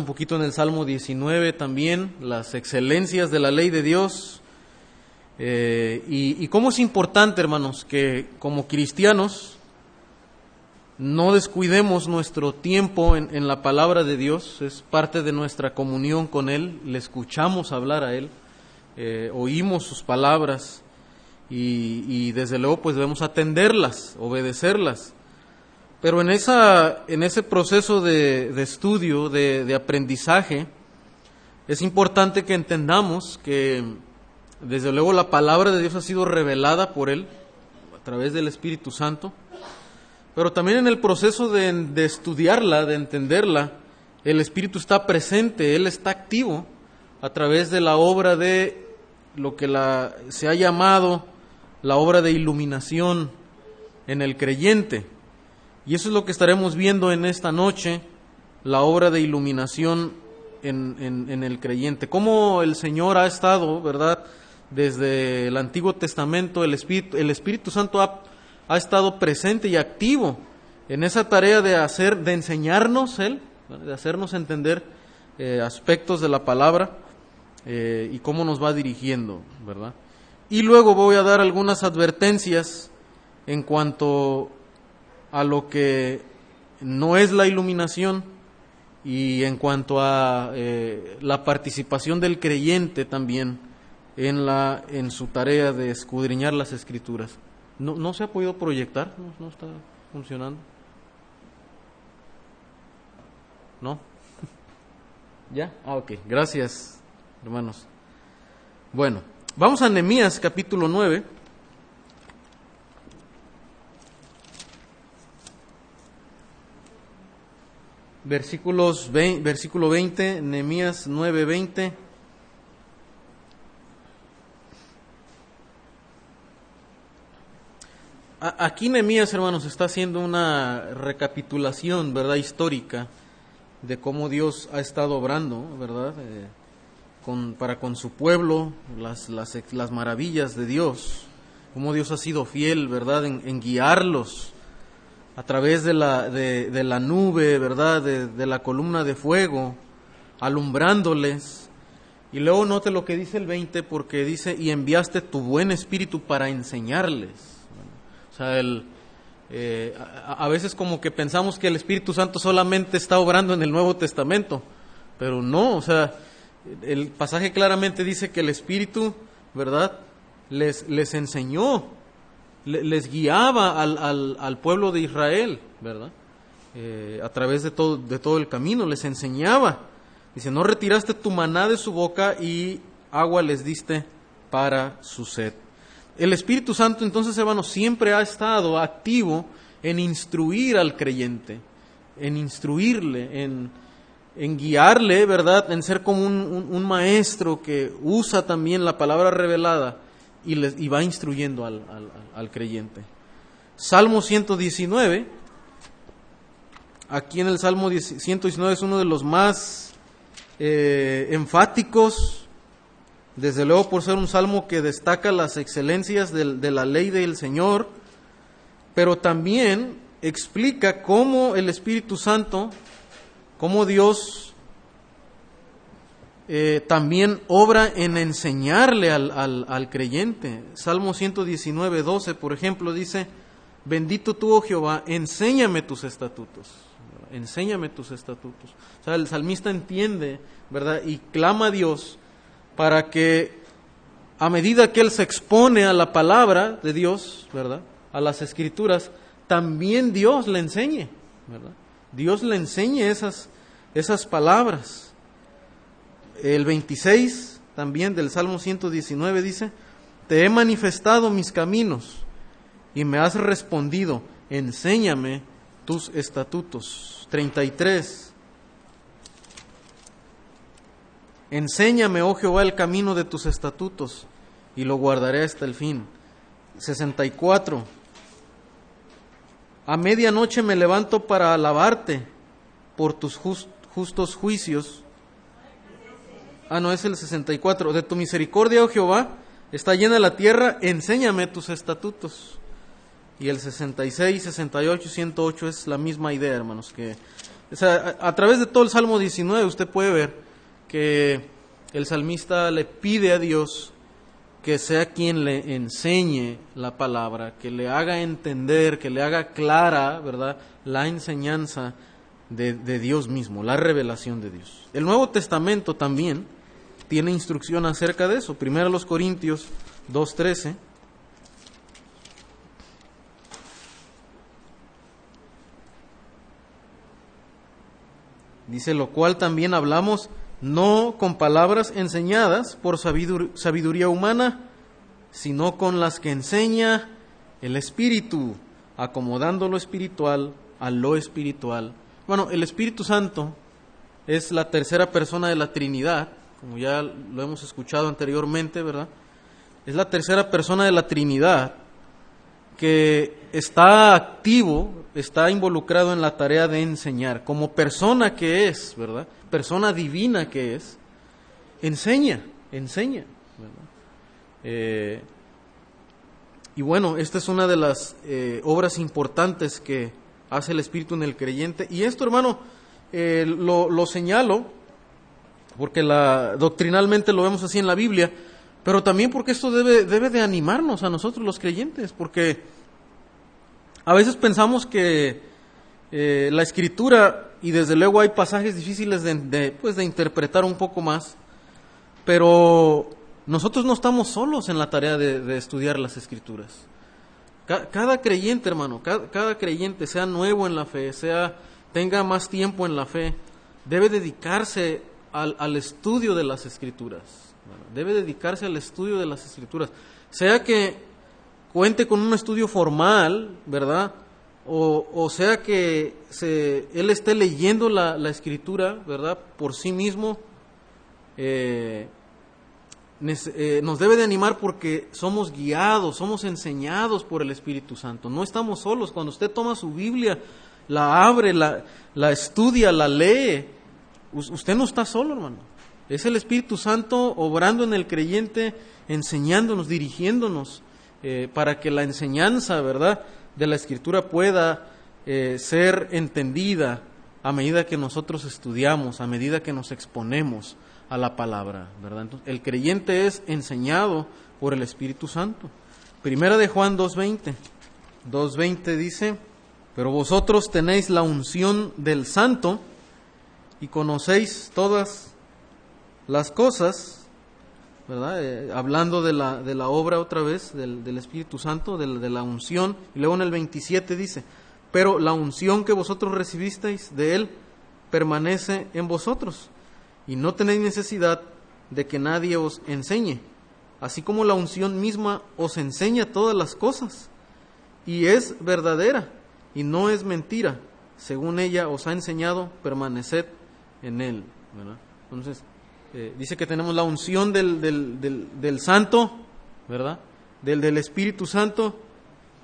un poquito en el Salmo 19 también, las excelencias de la ley de Dios. Eh, y, cómo es importante, hermanos, que como cristianos no descuidemos nuestro tiempo en, en la palabra de Dios, es parte de nuestra comunión con Él, le escuchamos hablar a Él, eh, oímos sus palabras y, y desde luego pues debemos atenderlas, obedecerlas. Pero en, esa, en ese proceso de, estudio, de, de, aprendizaje, es importante que entendamos que desde luego la palabra de Dios ha sido revelada por Él a través del Espíritu Santo, pero también en el proceso de, de estudiarla, de entenderla, el Espíritu está presente, Él está activo a través de la obra de lo que la, se ha llamado la obra de iluminación en el creyente. Y eso es lo que estaremos viendo en esta noche, la obra de iluminación en, en, el creyente. Cómo el Señor ha estado, ¿verdad? Desde el Antiguo Testamento, el Espíritu, el Espíritu Santo ha, ha estado presente y activo en esa tarea de hacer, de enseñarnos Él, de hacernos entender eh, aspectos de la palabra eh, y cómo nos va dirigiendo, ¿verdad? Y luego voy a dar algunas advertencias en cuanto a lo que no es la iluminación y en cuanto a eh, la participación del creyente también en, la, en su tarea de escudriñar las escrituras. ¿No, no se ha podido proyectar? ¿No, no está funcionando? ¿No? ¿Ya? Ah, ok. Gracias, hermanos. Bueno, vamos a Nehemías capítulo 9. Versículos 20, versículo 20, Nehemías 9, 20. Aquí Nehemías, hermanos, está haciendo una recapitulación, ¿verdad?, histórica de cómo Dios ha estado obrando, ¿verdad?, eh, con, para con su pueblo, las, las, las, maravillas de Dios, cómo Dios ha sido fiel, ¿verdad?, en guiarlos a través de la, de, la nube, ¿verdad?, de, de, la columna de fuego, alumbrándoles. Y luego note lo que dice el 20, porque dice, y enviaste tu buen espíritu para enseñarles. O sea, el, eh, a, a, veces como que pensamos que el Espíritu Santo solamente está obrando en el Nuevo Testamento, pero no, o sea, el pasaje claramente dice que el Espíritu, ¿verdad?, les, les enseñó, les, guiaba al, al, pueblo de Israel, ¿verdad?, eh, a través de todo, de todo el camino, les enseñaba. Dice, no retiraste tu maná de su boca y agua les diste para su sed. El Espíritu Santo entonces, hermanos, siempre ha estado activo en instruir al creyente, en instruirle, en, en guiarle, ¿verdad? En ser como un, un, maestro que usa también la palabra revelada y, les, va instruyendo al, al, al, creyente. Salmo 119, aquí en el Salmo 119 es uno de los más eh, enfáticos desde luego por ser un salmo que destaca las excelencias de, de, la ley del Señor, pero también explica cómo el Espíritu Santo, cómo Dios eh, también obra en enseñarle al, al, al, creyente. Salmo 119, 12, por ejemplo, dice, bendito tú, oh Jehová, enséñame tus estatutos. Enséñame tus estatutos. O sea, el salmista entiende, ¿verdad? Y clama a Dios para que a medida que él se expone a la palabra de Dios, ¿verdad? A las escrituras, también Dios le enseñe, ¿verdad? Dios le enseñe esas, esas palabras. El 26 también del Salmo 119 dice, te he manifestado mis caminos y me has respondido, enséñame tus estatutos. 33 Enséñame, oh Jehová, el camino de tus estatutos y lo guardaré hasta el fin. 64. A medianoche me levanto para alabarte por tus just, justos juicios. Ah, no, es el 64. De tu misericordia, oh Jehová, está llena la tierra, enséñame tus estatutos. y el 66, 68 y 108 es la misma idea, hermanos, que a, través de todo el Salmo 19 usted puede ver que el salmista le pide a Dios que sea quien le enseñe la palabra, que le haga entender, que le haga clara, ¿verdad?, la enseñanza de, de Dios mismo, la revelación de Dios. El Nuevo Testamento también tiene instrucción acerca de eso. Primero los Corintios 2.13. Dice, lo cual también hablamos no con palabras enseñadas por sabiduría humana, sino con las que enseña el Espíritu, acomodando lo espiritual a lo espiritual. Bueno, el Espíritu Santo es la tercera persona de la Trinidad, como ya lo hemos escuchado anteriormente, ¿verdad? Es la tercera persona de la Trinidad que está activo, está involucrado en la tarea de enseñar, como persona que es, ¿verdad? Persona divina que es, enseña, enseña, ¿verdad? Eh, y bueno, esta es una de las eh, obras importantes que hace el Espíritu en el creyente. Y esto, hermano, eh, lo, lo, señalo porque la, doctrinalmente lo vemos así en la Biblia, pero también porque esto debe, debe de animarnos a nosotros los creyentes, porque a veces pensamos que eh, la escritura, y desde luego hay pasajes difíciles de, pues de interpretar un poco más, pero nosotros no estamos solos en la tarea de, estudiar las escrituras. Cada, creyente, hermano, cada, creyente, sea nuevo en la fe, sea tenga más tiempo en la fe, debe dedicarse al, estudio de las escrituras. Debe dedicarse al estudio de las escrituras. Sea que cuente con un estudio formal, ¿verdad? O, sea que se, él esté leyendo la, escritura, ¿verdad? Por sí mismo. Eh, eh, nos debe de animar porque somos guiados, somos enseñados por el Espíritu Santo. No estamos solos. Cuando usted toma su Biblia, la abre, la, la estudia, la lee, Usted no está solo, hermano. Es el Espíritu Santo obrando en el creyente, enseñándonos, dirigiéndonos, eh, para que la enseñanza, ¿verdad?, de la Escritura pueda eh, ser entendida a medida que nosotros estudiamos, a medida que nos exponemos a la palabra, ¿verdad? El creyente es enseñado por el Espíritu Santo. Primera de Juan 2.20. 2.20 dice, pero vosotros tenéis la unción del Santo, y conocéis todas las cosas, ¿verdad? Eh, hablando de la, de la obra otra vez, del, del Espíritu Santo, de, de, la unción. Y luego en el 27 dice, pero la unción que vosotros recibisteis de Él permanece en vosotros y no tenéis necesidad de que nadie os enseñe, así como la unción misma os enseña todas las cosas y es verdadera y no es mentira. Según ella os ha enseñado, permaneced en Él. ¿verdad? Entonces, eh, dice que tenemos la unción del, del, del, Santo, ¿verdad? Del, del Espíritu Santo,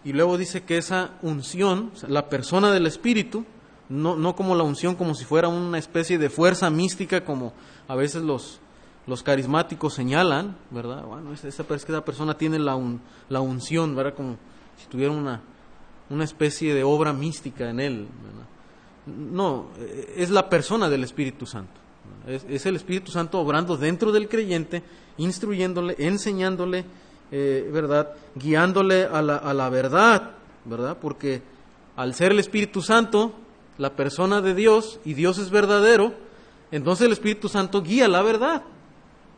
y luego dice que esa unción, la persona del Espíritu, no, no como la unción como si fuera una especie de fuerza mística como a veces los, los carismáticos señalan, ¿verdad? Bueno, esa, esa, esa persona tiene la, la unción, ¿verdad? Como si tuviera una, una especie de obra mística en él, ¿verdad? No, es la persona del Espíritu Santo. Es, el Espíritu Santo obrando dentro del creyente, instruyéndole, enseñándole, eh, ¿verdad? Guiándole a la, a la verdad, ¿verdad? Porque al ser el Espíritu Santo, la persona de Dios, y Dios es verdadero, entonces el Espíritu Santo guía la verdad,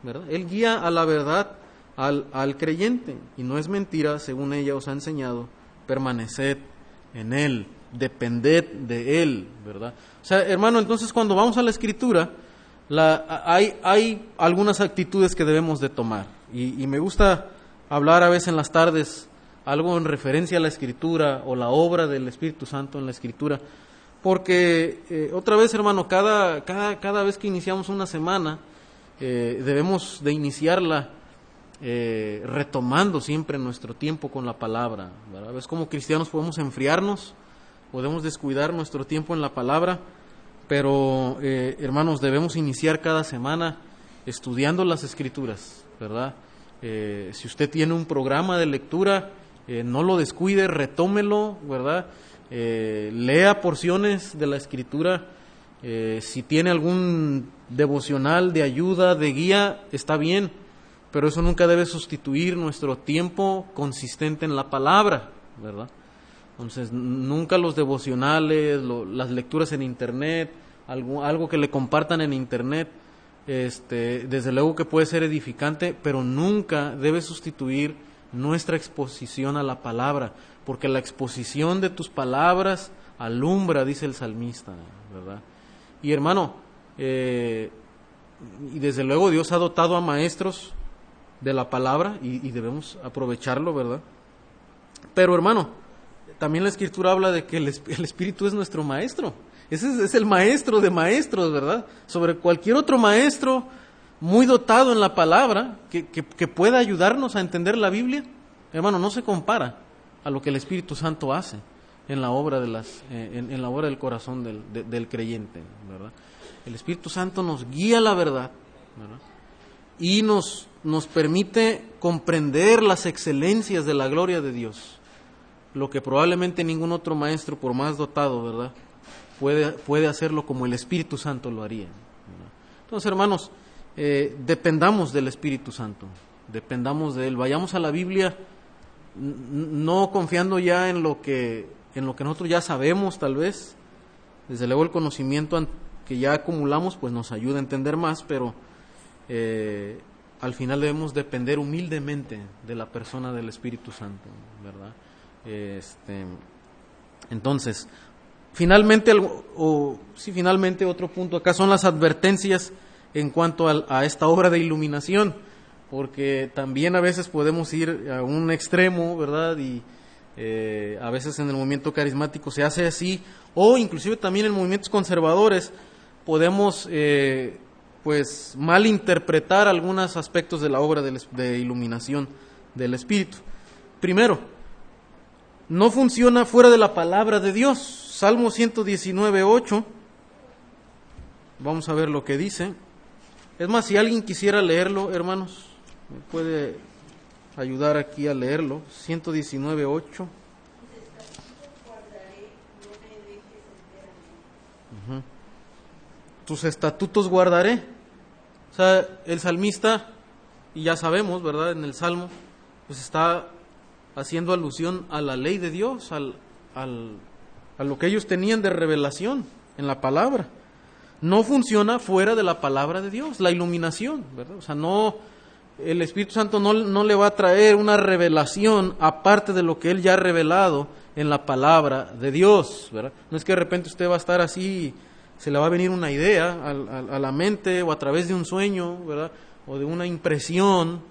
¿verdad? Él guía a la verdad al, al creyente, y no es mentira, según ella os ha enseñado, permaneced en Él depended de Él, ¿verdad? O sea, hermano, entonces cuando vamos a la Escritura, la, hay, algunas actitudes que debemos de tomar. Y, me gusta hablar a veces en las tardes algo en referencia a la Escritura o la obra del Espíritu Santo en la Escritura. Porque, eh, otra vez, hermano, cada, cada, cada, vez que iniciamos una semana, eh, debemos de iniciarla eh, retomando siempre nuestro tiempo con la palabra. ¿verdad? Es como cristianos podemos enfriarnos podemos descuidar nuestro tiempo en la palabra, pero eh, hermanos, debemos iniciar cada semana estudiando las escrituras, ¿verdad? Eh, si usted tiene un programa de lectura, eh, no lo descuide, retómelo, ¿verdad? Lea porciones de la escritura. Si tiene algún devocional de ayuda, de guía, está bien, pero eso nunca debe sustituir nuestro tiempo consistente en la palabra, ¿verdad? Entonces, nunca los devocionales, las lecturas en Internet, algo, algo que le compartan en Internet, este, desde luego que puede ser edificante, pero nunca debe sustituir nuestra exposición a la palabra, porque la exposición de tus palabras alumbra, dice el salmista, ¿verdad? Y hermano, eh, y desde luego Dios ha dotado a maestros de la palabra y, debemos aprovecharlo, ¿verdad? Pero hermano, también la escritura habla de que el, Espíritu es nuestro maestro. Ese es, el maestro de maestros, ¿verdad? Sobre cualquier otro maestro muy dotado en la palabra que, pueda ayudarnos a entender la Biblia, hermano, no se compara a lo que el Espíritu Santo hace en la obra, de las, eh, en, la obra del corazón del, creyente, ¿verdad? El Espíritu Santo nos guía la verdad y nos permite comprender las excelencias de la gloria de Dios, lo que probablemente ningún otro maestro, por más dotado, ¿verdad? Puede, puede hacerlo como el Espíritu Santo lo haría. Entonces, hermanos, eh, dependamos del Espíritu Santo, dependamos de Él, vayamos a la Biblia no confiando ya en lo que en lo que nosotros ya sabemos tal vez desde luego el conocimiento que ya acumulamos pues nos ayuda a entender más, pero eh, al final debemos depender humildemente de la persona del Espíritu Santo, ¿verdad? Este, entonces, finalmente, o sí, finalmente otro punto acá son las advertencias en cuanto a, esta obra de iluminación, porque también a veces podemos ir a un extremo, ¿verdad? Y eh, a veces en el movimiento carismático se hace así, o inclusive también en movimientos conservadores podemos eh, pues malinterpretar algunos aspectos de la obra de, iluminación del Espíritu. Primero, no funciona fuera de la palabra de Dios. Salmo 119, 8. Vamos a ver lo que dice. Es más, si alguien quisiera leerlo, hermanos, me puede ayudar aquí a leerlo. 119, 8. tus estatutos guardaré. O sea, el salmista, y ya sabemos, ¿verdad? En el Salmo, pues está haciendo alusión a la ley de Dios, al, al, a lo que ellos tenían de revelación en la palabra. No funciona fuera de la palabra de Dios, la iluminación, ¿verdad? O sea, no, el Espíritu Santo no, no le va a traer una revelación aparte de lo que Él ya ha revelado en la palabra de Dios, ¿verdad? No es que de repente usted va a estar así se le va a venir una idea a, la mente o a través de un sueño, ¿verdad? O de una impresión.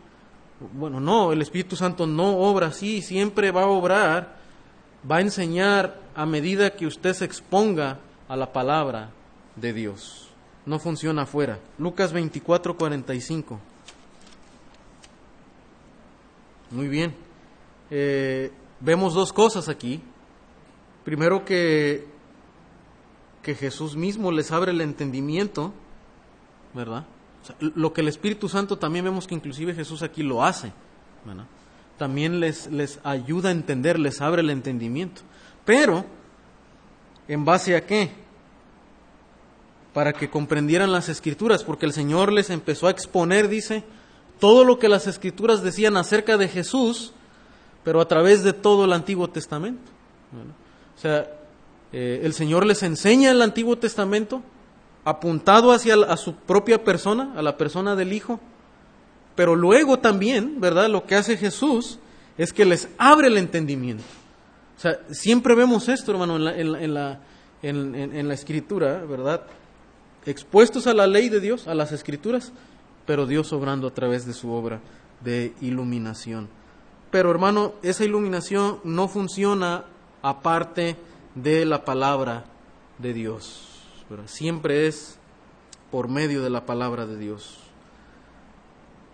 Bueno, no, el Espíritu Santo no obra así, siempre va a obrar, va a enseñar a medida que usted se exponga a la palabra de Dios. No funciona afuera. Lucas 24, 45. Muy bien. Eh, vemos dos cosas aquí. Primero que que Jesús mismo les abre el entendimiento, ¿verdad? Lo que el Espíritu Santo también vemos que inclusive Jesús aquí lo hace. También les, les ayuda a entender, les abre el entendimiento. Pero, ¿en base a qué? Para que comprendieran las escrituras, porque el Señor les empezó a exponer, dice, todo lo que las escrituras decían acerca de Jesús, pero a través de todo el Antiguo Testamento. O sea, eh, el Señor les enseña el Antiguo Testamento apuntado hacia a su propia persona, a la persona del Hijo, pero luego también, ¿verdad? Lo que hace Jesús es que les abre el entendimiento. O sea, siempre vemos esto, hermano, en la, en la, en la Escritura, ¿verdad? Expuestos a la ley de Dios, a las Escrituras, pero Dios obrando a través de su obra de iluminación. Pero hermano, esa iluminación no funciona aparte de la palabra de Dios. Siempre es por medio de la palabra de Dios.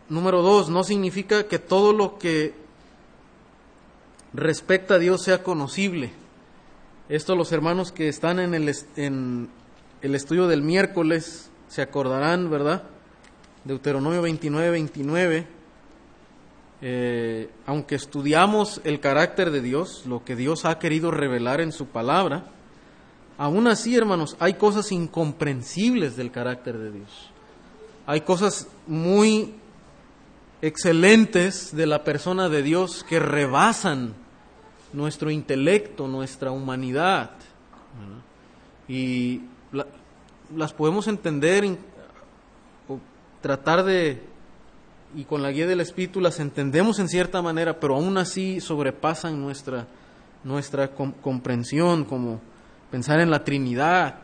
Número dos, no significa que todo lo que respecta a Dios sea conocible. Esto los hermanos que están en el, en el estudio del miércoles se acordarán, ¿verdad? Deuteronomio 29, 29. eh, aunque estudiamos el carácter de Dios, lo que Dios ha querido revelar en su palabra, aún así, hermanos, hay cosas incomprensibles del carácter de Dios. Hay cosas muy excelentes de la persona de Dios que rebasan nuestro intelecto, nuestra humanidad. Y las podemos entender o tratar de, y con la guía del Espíritu las entendemos en cierta manera, pero aún así sobrepasan nuestra, nuestra comprensión, como pensar en la Trinidad,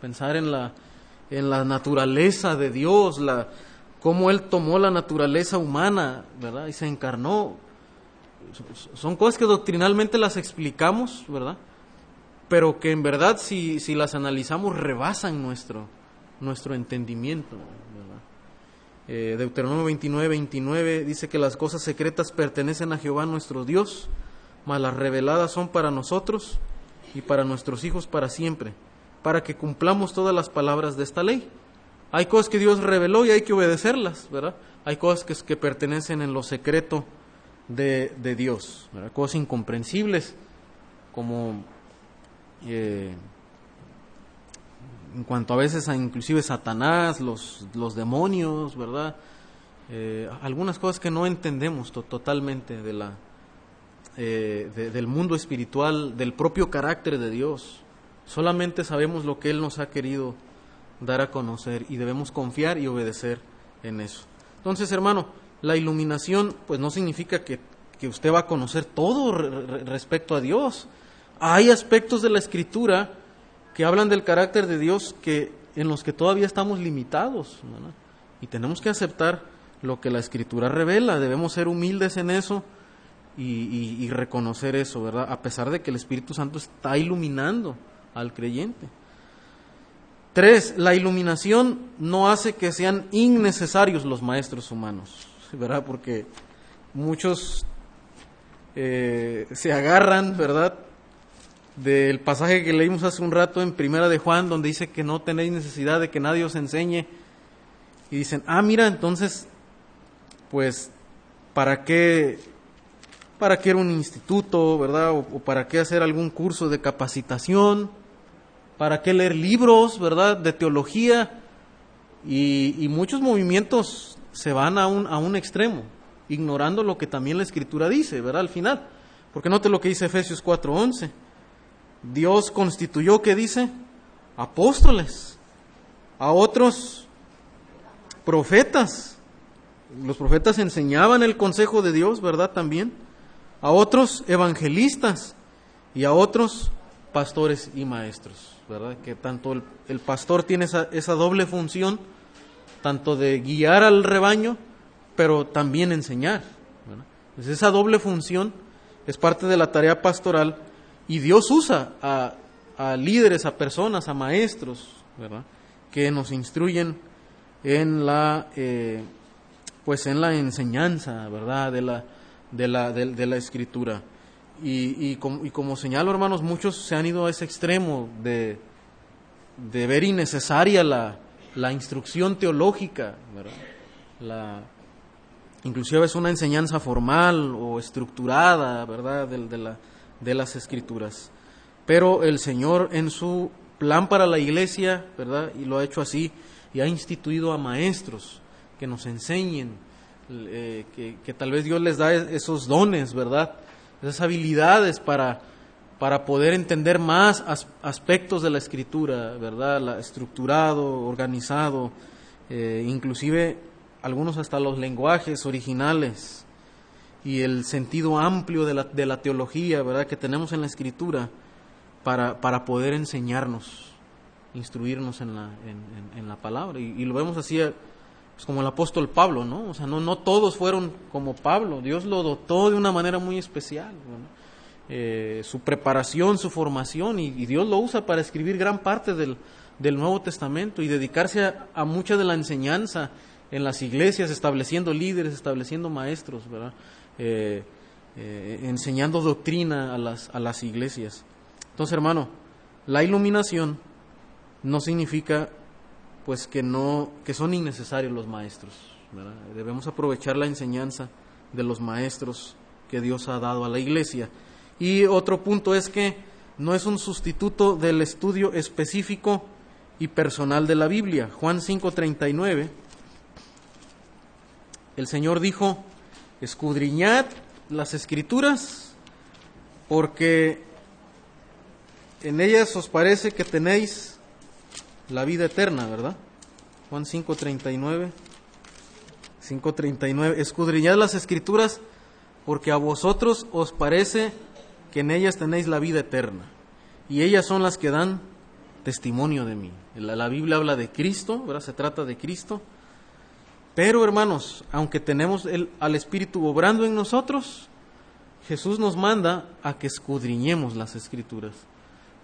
pensar en la, en la naturaleza de Dios, la, cómo Él tomó la naturaleza humana, ¿verdad? Y se encarnó. Son cosas que doctrinalmente las explicamos, ¿verdad? Pero que en verdad si, si las analizamos rebasan nuestro, nuestro entendimiento. Eh, Deuteronomio 29, 29 dice que las cosas secretas pertenecen a Jehová nuestro Dios, mas las reveladas son para nosotros y para nuestros hijos para siempre, para que cumplamos todas las palabras de esta ley. Hay cosas que Dios reveló y hay que obedecerlas, ¿verdad? Hay cosas que, que pertenecen en lo secreto de, de Dios, ¿verdad? Cosas incomprensibles, como eh, en cuanto a veces a inclusive Satanás, los, los demonios, ¿verdad? Eh, algunas cosas que no entendemos totalmente de la, eh, del mundo espiritual, del propio carácter de Dios. Solamente sabemos lo que Él nos ha querido dar a conocer y debemos confiar y obedecer en eso. Entonces, hermano, la iluminación pues no significa que, que usted va a conocer todo respecto a Dios. Hay aspectos de la escritura que hablan del carácter de Dios que en los que todavía estamos limitados y tenemos que aceptar lo que la escritura revela. Debemos ser humildes en eso y, reconocer eso, ¿verdad? A pesar de que el Espíritu Santo está iluminando al creyente. Tres, la iluminación no hace que sean innecesarios los maestros humanos, ¿verdad? Porque muchos eh, se agarran, ¿verdad? Del pasaje que leímos hace un rato en Primera de Juan, donde dice que no tenéis necesidad de que nadie os enseñe. Y dicen, ah, mira, entonces, pues, ¿para qué, para qué era un instituto, ¿verdad? o para qué hacer algún curso de capacitación? ¿Para qué leer libros, verdad, de teología? Y, muchos movimientos se van a un, a un extremo, ignorando lo que también la Escritura dice, ¿verdad? Al final. Porque note lo que dice Efesios 4:11. Dios constituyó, ¿qué dice? Apóstoles. A otros profetas. Los profetas enseñaban el consejo de Dios, ¿verdad? También. A otros evangelistas. Y a otros pastores y maestros. ¿verdad? Que tanto el, pastor tiene esa, esa, doble función, tanto de guiar al rebaño, pero también enseñar. esa doble función es parte de la tarea pastoral y Dios usa a, a líderes, a personas, a maestros, ¿verdad? Que nos instruyen en la, eh, pues en la enseñanza, ¿verdad? De la, de la, de la escritura. Y, y, como, y, como, señalo, hermanos, muchos se han ido a ese extremo de, de ver innecesaria la, la instrucción teológica. La, inclusive es una enseñanza formal o estructurada, ¿verdad?, de, de, la, de las escrituras. Pero el Señor en su plan para la iglesia, ¿verdad?, y lo ha hecho así, y ha instituido a maestros que nos enseñen, eh, que, que tal vez Dios les da esos dones, ¿verdad?, esas habilidades para, para poder entender más aspectos de la escritura, ¿verdad? La, estructurado, organizado, eh, inclusive algunos hasta los lenguajes originales y el sentido amplio de la, de la teología, ¿verdad? Que tenemos en la escritura para, para poder enseñarnos, instruirnos en la, en, en, la palabra. Y, lo vemos así pues como el apóstol Pablo, ¿no? O sea, no, todos fueron como Pablo, Dios lo dotó de una manera muy especial. Eh, su preparación, su formación, y, Dios lo usa para escribir gran parte del, del Nuevo Testamento y dedicarse a, mucha de la enseñanza en las iglesias, estableciendo líderes, estableciendo maestros, ¿verdad? Eh, eh, enseñando doctrina a las, a las iglesias. Entonces, hermano, la iluminación no significa pues que no que son innecesarios los maestros debemos aprovechar la enseñanza de los maestros que Dios ha dado a la iglesia. Y otro punto es que no es un sustituto del estudio específico y personal de la Biblia. Juan 5:39, el Señor dijo, escudriñad las escrituras porque en ellas os parece que tenéis la vida eterna, ¿verdad? Juan 5:39. 5:39. Escudriñad las escrituras porque a vosotros os parece que en ellas tenéis la vida eterna. Y ellas son las que dan testimonio de mí. La, Biblia habla de Cristo, ¿verdad? Se trata de Cristo. Pero hermanos, aunque tenemos el, al Espíritu obrando en nosotros, Jesús nos manda a que escudriñemos las escrituras.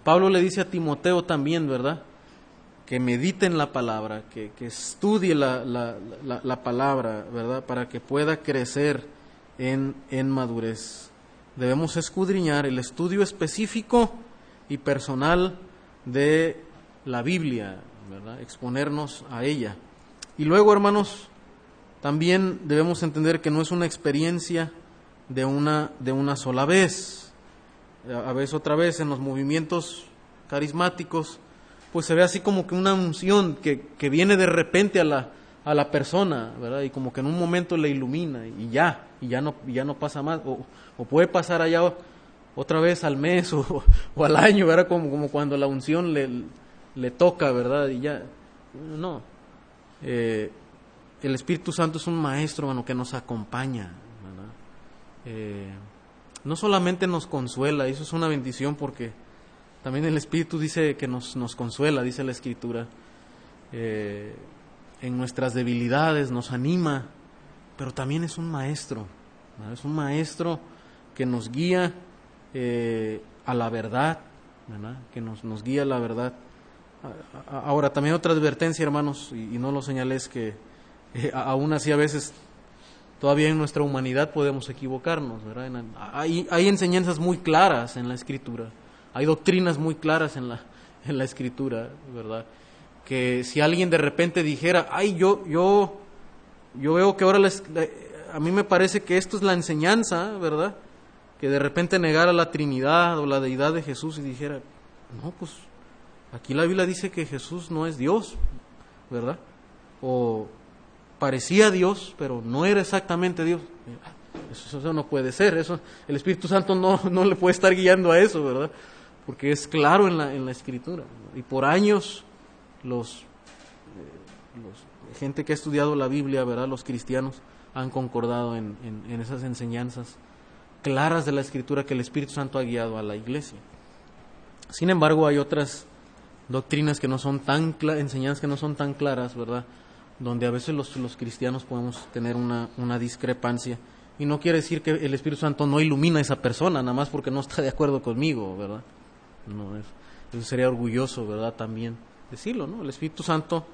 Pablo le dice a Timoteo también, ¿verdad? Que medite en la palabra, que, estudie la, la, palabra, ¿verdad? Para que pueda crecer en, en madurez. Debemos escudriñar el estudio específico y personal de la Biblia, ¿verdad? Exponernos a ella. Y luego, hermanos, también debemos entender que no es una experiencia de una, de una sola vez a veces otra vez en los movimientos carismáticos, pues se ve así como que una unción que, que viene de repente a la, a la persona, ¿verdad? Y como que en un momento le ilumina y ya, y ya no, ya no pasa más, o, puede pasar allá otra vez al mes o, o, al año, ¿verdad? Como, como cuando la unción le, le toca, ¿verdad? Y ya, no. Eh, el Espíritu Santo es un maestro, bueno, que nos acompaña, ¿verdad? Eh, no solamente nos consuela, eso es una bendición porque también el Espíritu dice que nos, consuela, dice la Escritura, eh, en nuestras debilidades, nos anima, pero también es un maestro, es un maestro que nos guía eh, a la verdad, que nos, guía a la verdad. Ahora, también otra advertencia, hermanos, y, no lo señalé, es que eh, aún así a veces Todavía en nuestra humanidad podemos equivocarnos, ¿verdad? Hay, hay enseñanzas muy claras en la Escritura, hay doctrinas muy claras en la, en la Escritura, ¿verdad? Que si alguien de repente dijera, ay, yo, yo, yo veo que ahora les, a mí me parece que esto es la enseñanza, ¿verdad? Que de repente negara la Trinidad o la deidad de Jesús y dijera, no, pues aquí la Biblia dice que Jesús no es Dios, ¿verdad? O parecía Dios, pero no era exactamente Dios. Eso, no puede ser, eso, el Espíritu Santo no, no, le puede estar guiando a eso, ¿verdad? Porque es claro en la, en la Escritura. Y por años los, eh, los, gente que ha estudiado la Biblia, ¿verdad? Los cristianos han concordado en, en, esas enseñanzas claras de la Escritura que el Espíritu Santo ha guiado a la iglesia. Sin embargo, hay otras doctrinas que no son tan enseñanzas que no son tan claras, ¿verdad? donde a veces los, los cristianos podemos tener una, una, discrepancia. Y no quiere decir que el Espíritu Santo no ilumina a esa persona, nada más porque no está de acuerdo conmigo, ¿verdad? No, eso sería orgulloso, ¿verdad? También decirlo, ¿no? El Espíritu Santo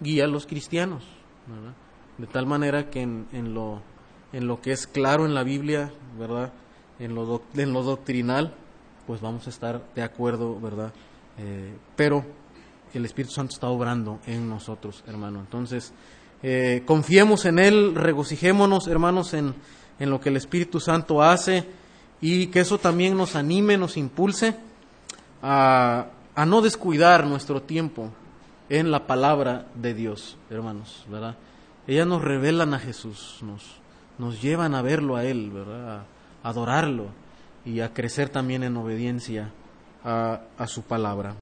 guía a los cristianos, ¿verdad? De tal manera que en, en, lo, en lo que es claro en la Biblia, ¿verdad? En lo, en lo doctrinal, pues vamos a estar de acuerdo, ¿verdad? Eh, pero el Espíritu Santo está obrando en nosotros, hermano. Entonces, eh, confiemos en Él, regocijémonos, hermanos, en, en lo que el Espíritu Santo hace y que eso también nos anime, nos impulse a, a no descuidar nuestro tiempo en la palabra de Dios, hermanos, ¿verdad? Ellas nos revelan a Jesús, nos, nos llevan a verlo a Él, ¿verdad? A adorarlo y a crecer también en obediencia a, a su palabra.